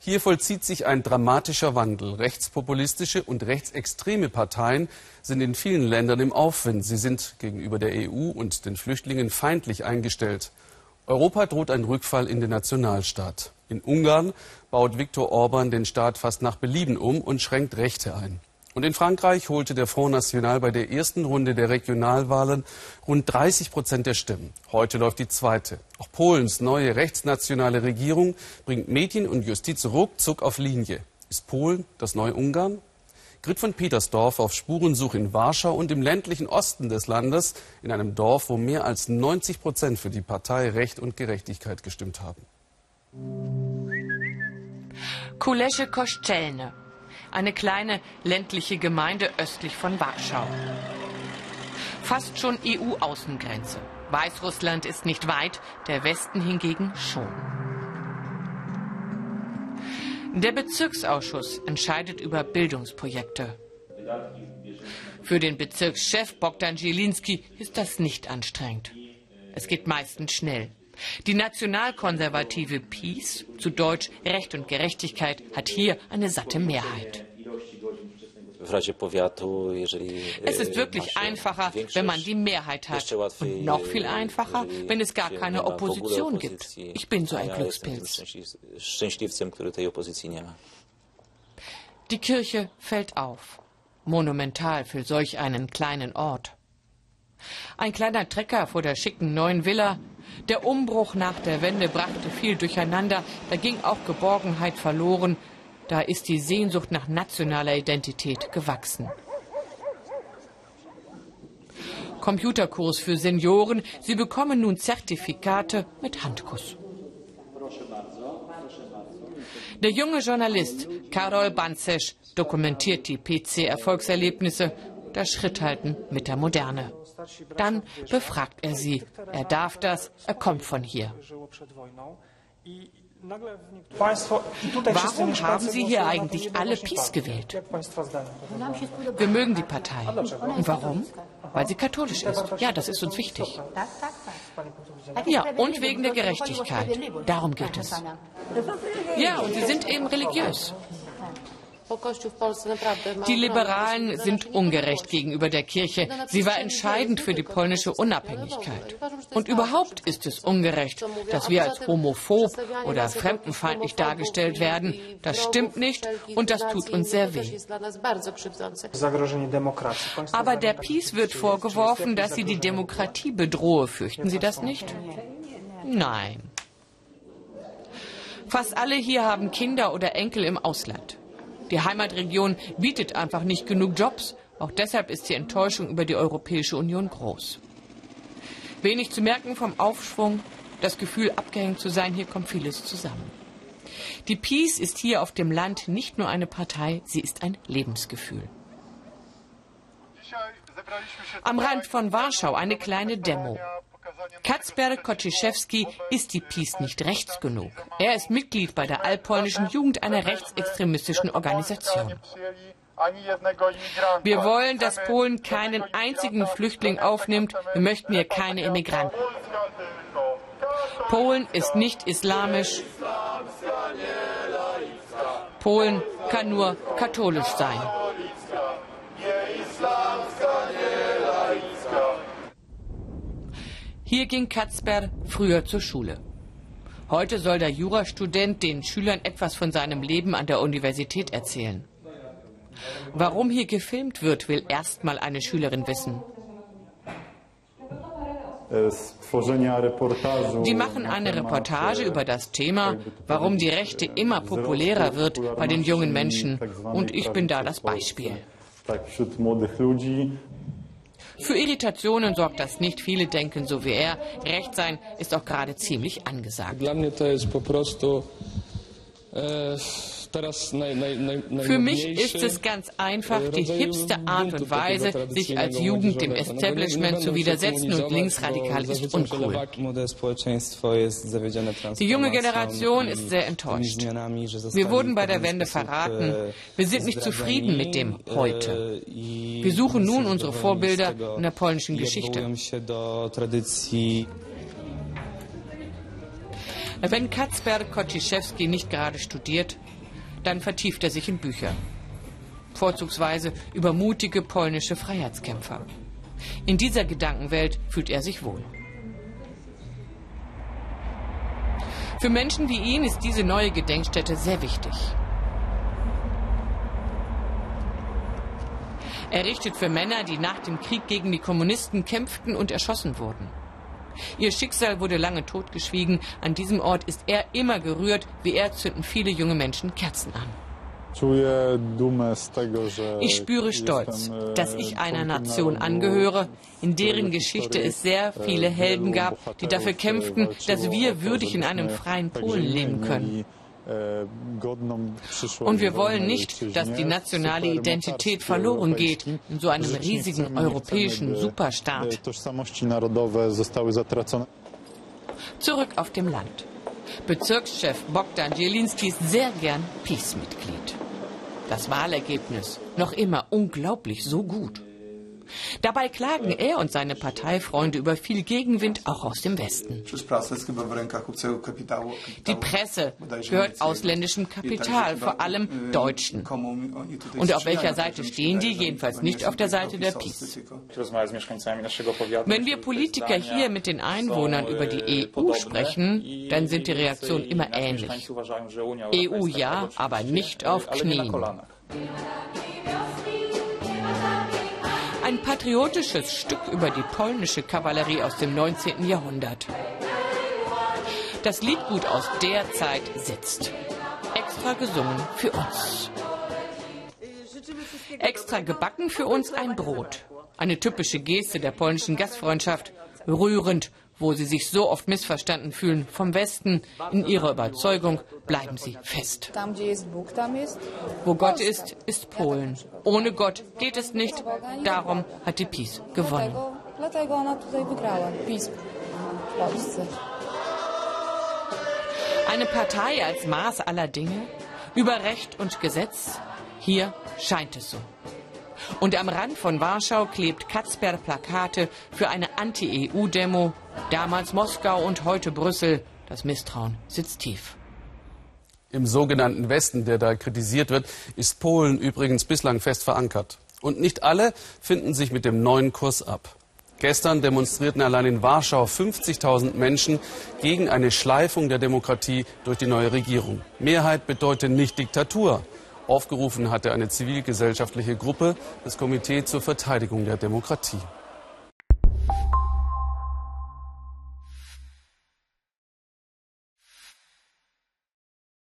Hier vollzieht sich ein dramatischer Wandel. Rechtspopulistische und rechtsextreme Parteien sind in vielen Ländern im Aufwind. Sie sind gegenüber der EU und den Flüchtlingen feindlich eingestellt. Europa droht ein Rückfall in den Nationalstaat. In Ungarn baut Viktor Orban den Staat fast nach Belieben um und schränkt Rechte ein. Und in Frankreich holte der Front National bei der ersten Runde der Regionalwahlen rund 30 Prozent der Stimmen. Heute läuft die zweite. Auch Polens neue rechtsnationale Regierung bringt Medien und Justiz ruckzuck auf Linie. Ist Polen das neue Ungarn? Grit von Petersdorf auf Spurensuche in Warschau und im ländlichen Osten des Landes, in einem Dorf, wo mehr als 90 Prozent für die Partei Recht und Gerechtigkeit gestimmt haben. Kulesche Koszczelne eine kleine ländliche Gemeinde östlich von Warschau. Fast schon EU-Außengrenze. Weißrussland ist nicht weit, der Westen hingegen schon. Der Bezirksausschuss entscheidet über Bildungsprojekte. Für den Bezirkschef Bogdan Zielinski ist das nicht anstrengend. Es geht meistens schnell. Die nationalkonservative PiS, zu Deutsch Recht und Gerechtigkeit, hat hier eine satte Mehrheit. Es ist wirklich einfacher, wenn man die Mehrheit hat. Und noch viel einfacher, wenn es gar keine Opposition gibt. Ich bin so ein Glückspilz. Die Kirche fällt auf. Monumental für solch einen kleinen Ort. Ein kleiner Trecker vor der schicken neuen Villa. Der Umbruch nach der Wende brachte viel durcheinander. Da ging auch Geborgenheit verloren. Da ist die Sehnsucht nach nationaler Identität gewachsen. Computerkurs für Senioren. Sie bekommen nun Zertifikate mit Handkuss. Der junge Journalist Karol Banzesch dokumentiert die PC-Erfolgserlebnisse, das Schritthalten mit der Moderne. Dann befragt er sie. Er darf das, er kommt von hier. Warum haben Sie hier eigentlich alle PiS gewählt? Wir mögen die Partei. Und warum? Weil sie katholisch ist. Ja, das ist uns wichtig. Ja, und wegen der Gerechtigkeit. Darum geht es. Ja, und sie sind eben religiös. Die Liberalen sind ungerecht gegenüber der Kirche. Sie war entscheidend für die polnische Unabhängigkeit. Und überhaupt ist es ungerecht, dass wir als homophob oder fremdenfeindlich dargestellt werden. Das stimmt nicht und das tut uns sehr weh. Aber der PiS wird vorgeworfen, dass sie die Demokratie bedrohe. Fürchten Sie das nicht? Nein. Fast alle hier haben Kinder oder Enkel im Ausland. Die Heimatregion bietet einfach nicht genug Jobs. Auch deshalb ist die Enttäuschung über die Europäische Union groß. Wenig zu merken vom Aufschwung, das Gefühl, abgehängt zu sein, hier kommt vieles zusammen. Die Peace ist hier auf dem Land nicht nur eine Partei, sie ist ein Lebensgefühl. Am Rand von Warschau eine kleine Demo. Kacper Kociszewski ist die PiS nicht rechts genug. Er ist Mitglied bei der allpolnischen Jugend einer rechtsextremistischen Organisation. Wir wollen, dass Polen keinen einzigen Flüchtling aufnimmt. Wir möchten hier keine Immigranten. Polen ist nicht islamisch. Polen kann nur katholisch sein. Hier ging Katzber früher zur Schule. Heute soll der Jurastudent den Schülern etwas von seinem Leben an der Universität erzählen. Warum hier gefilmt wird, will erstmal eine Schülerin wissen. Die machen eine Reportage über das Thema, warum die Rechte immer populärer wird bei den jungen Menschen. Und ich bin da das Beispiel. Für Irritationen sorgt das nicht. Viele denken so wie er. Recht sein ist auch gerade ziemlich angesagt. Für mich ist es ganz einfach die hipste Art und Weise, sich als Jugend dem Establishment zu widersetzen und linksradikal ist uncool. Die junge Generation ist sehr enttäuscht. Wir wurden bei der Wende verraten. Wir sind nicht zufrieden mit dem heute. Wir suchen nun unsere Vorbilder in der polnischen Geschichte. Wenn Kacper Kociszewski nicht gerade studiert, dann vertieft er sich in Bücher. Vorzugsweise über mutige polnische Freiheitskämpfer. In dieser Gedankenwelt fühlt er sich wohl. Für Menschen wie ihn ist diese neue Gedenkstätte sehr wichtig. Errichtet für Männer, die nach dem Krieg gegen die Kommunisten kämpften und erschossen wurden. Ihr Schicksal wurde lange totgeschwiegen. An diesem Ort ist er immer gerührt. Wie er zünden viele junge Menschen Kerzen an. Ich spüre Stolz, dass ich einer Nation angehöre, in deren Geschichte es sehr viele Helden gab, die dafür kämpften, dass wir würdig in einem freien Polen leben können. Und wir wollen nicht, dass die nationale Identität verloren geht in so einem riesigen europäischen Superstaat. Zurück auf dem Land. Bezirkschef Bogdan Jelinski ist sehr gern Peace-Mitglied. Das Wahlergebnis noch immer unglaublich so gut. Dabei klagen er und seine Parteifreunde über viel Gegenwind auch aus dem Westen. Die Presse gehört ausländischem Kapital, vor allem Deutschen. Und auf welcher Seite stehen die? Jedenfalls nicht auf der Seite der PiS. Wenn wir Politiker hier mit den Einwohnern über die EU sprechen, dann sind die Reaktionen immer ähnlich. EU ja, aber nicht auf Knien. Ein patriotisches Stück über die polnische Kavallerie aus dem 19. Jahrhundert. Das Liedgut aus der Zeit sitzt. Extra gesungen für uns. Extra gebacken für uns ein Brot. Eine typische Geste der polnischen Gastfreundschaft. Rührend wo sie sich so oft missverstanden fühlen vom Westen. In ihrer Überzeugung bleiben sie fest. Wo Gott ist, ist Polen. Ohne Gott geht es nicht. Darum hat die PiS gewonnen. Eine Partei als Maß aller Dinge? Über Recht und Gesetz? Hier scheint es so. Und am Rand von Warschau klebt Katzper Plakate für eine Anti-EU-Demo. Damals Moskau und heute Brüssel. Das Misstrauen sitzt tief. Im sogenannten Westen, der da kritisiert wird, ist Polen übrigens bislang fest verankert. Und nicht alle finden sich mit dem neuen Kurs ab. Gestern demonstrierten allein in Warschau 50.000 Menschen gegen eine Schleifung der Demokratie durch die neue Regierung. Mehrheit bedeutet nicht Diktatur. Aufgerufen hatte eine zivilgesellschaftliche Gruppe, das Komitee zur Verteidigung der Demokratie.